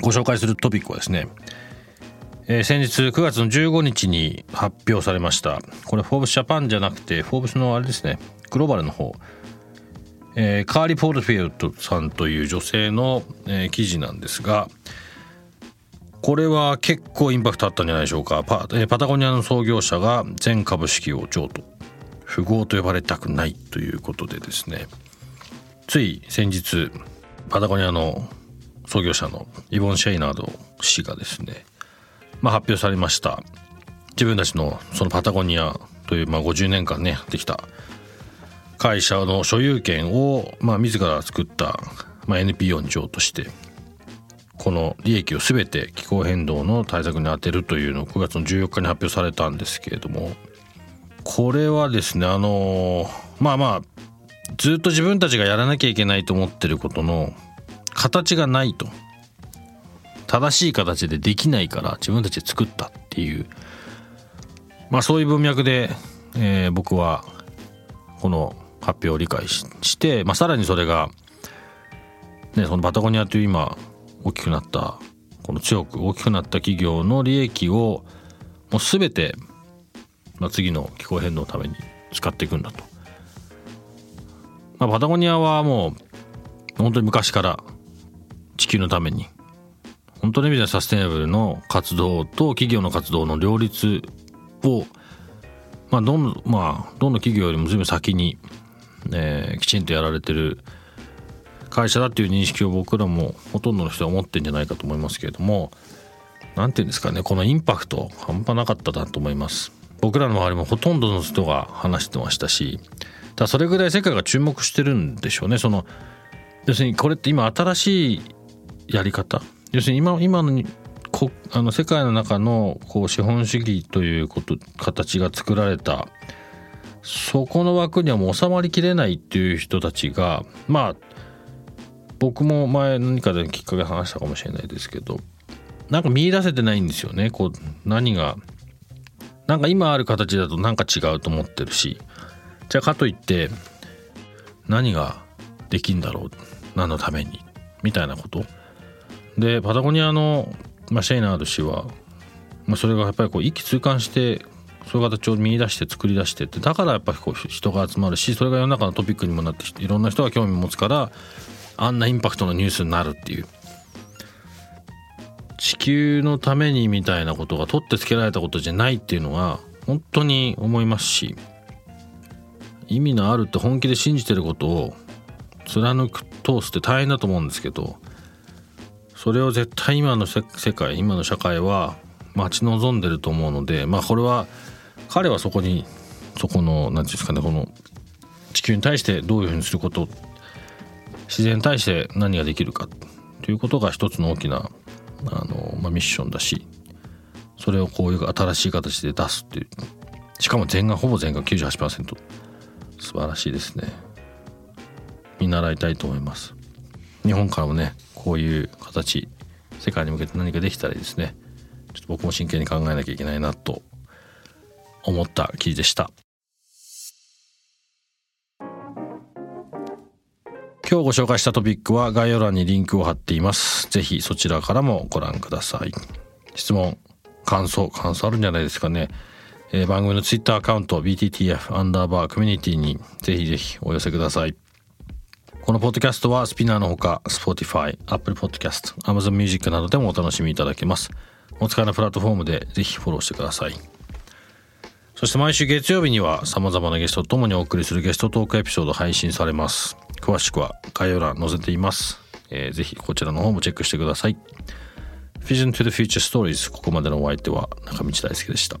ご紹介するトピックはですねえー、先日9月の15日に発表されました。これフォーブスジャパンじゃなくてフォーブスのあれですねグローバルの方、えー、カーリー・ポールフィールドさんという女性の、えー、記事なんですがこれは結構インパクトあったんじゃないでしょうか。パ,、えー、パタゴニアの創業者が全株式を譲渡。富豪と呼ばれたくないということでですね。つい先日パタゴニアの創業者のイボン・シェイナード氏がですねまあ、発表されました。自分たちのそのパタゴニアという、まあ、50年間ねできた会社の所有権を、まあ、自ら作った、まあ、NPO に譲渡してこの利益を全て気候変動の対策に充てるというのを9月の14日に発表されたんですけれどもこれはですねあのまあまあずっと自分たちがやらなきゃいけないと思ってることの形がないと正しい形でできないから自分たちで作ったっていうまあそういう文脈で、えー、僕はこの発表を理解して、まあ、さらにそれが、ね、そのパタゴニアという今大きくなったこの強く大きくなった企業の利益をもう全て、まあ、次の気候変動のために使っていくんだと。まあ、パタゴニアはもう本当に昔から地球のために。本当の意味ではサステナブルの活動と企業の活動の両立を、まあ、どんまあ、どの企業よりも随分先に、えー、きちんとやられてる会社だっていう認識を僕らもほとんどの人は持ってんじゃないかと思いますけれども何て言うんですかねこのインパクト半端なかったなと思います。僕らの周りもほとんどの人が話してましたしだそれぐらい世界が注目してるんでしょうね。その要するにこれって今新しいやり方。要するに今今のこあの世界の中のこう資本主義ということ形が作られた。そこの枠にはもう収まりきれないっていう人たちがまあ僕も前何かできっかけ話したかもしれないですけどなんか見出せてないんですよね。こう何がなんか今ある形だとなんか違うと思ってるし。じゃあかといって何ができんだろう。何のために。みたいなこと。でパタゴニアの、まあ、シェイナード氏は、まあ、それがやっぱりこう一気通貫してそういう形を見出して作り出してってだからやっぱりこう人が集まるしそれが世の中のトピックにもなっていろんな人が興味を持つからあんなインパクトのニュースになるっていう。地球のためにみたいなことが取ってつけられたことじゃないっていうのは本当に思いますし意味のあるって本気で信じてることを貫く通すって大変だと思うんですけどそれを絶対今の世界今の社会は待ち望んでると思うのでまあこれは彼はそこにそこの何て言うんですかねこの地球に対してどういうふうにすること自然に対して何ができるかということが一つの大きなあの、まあ、ミッションだしそれをこういう新しい形で出すっていうしかも全額ほぼ全額98%素晴らしいですね。見習いたいと思います。日本からもねこういう形世界に向けて何かできたらいいですね。ちょっと僕も真剣に考えなきゃいけないなと思った記事でした。今日ご紹介したトピックは概要欄にリンクを貼っています。ぜひそちらからもご覧ください。質問感想感想あるんじゃないですかね、えー、番組のツイッターアカウント BTTF アンダーバーコミュニティにぜひぜひお寄せください。このポッドキャストはスピナーのほか Spotify、Apple Podcast、Amazon Music などでもお楽しみいただけます。お使いのプラットフォームでぜひフォローしてください。そして毎週月曜日には様々なゲストと共にお送りするゲストトークエピソード配信されます。詳しくは概要欄載せています、えーぜひこちらの方もチェックしてください。Vision to the Future Stories ここまでのお相手は中道大輔でした。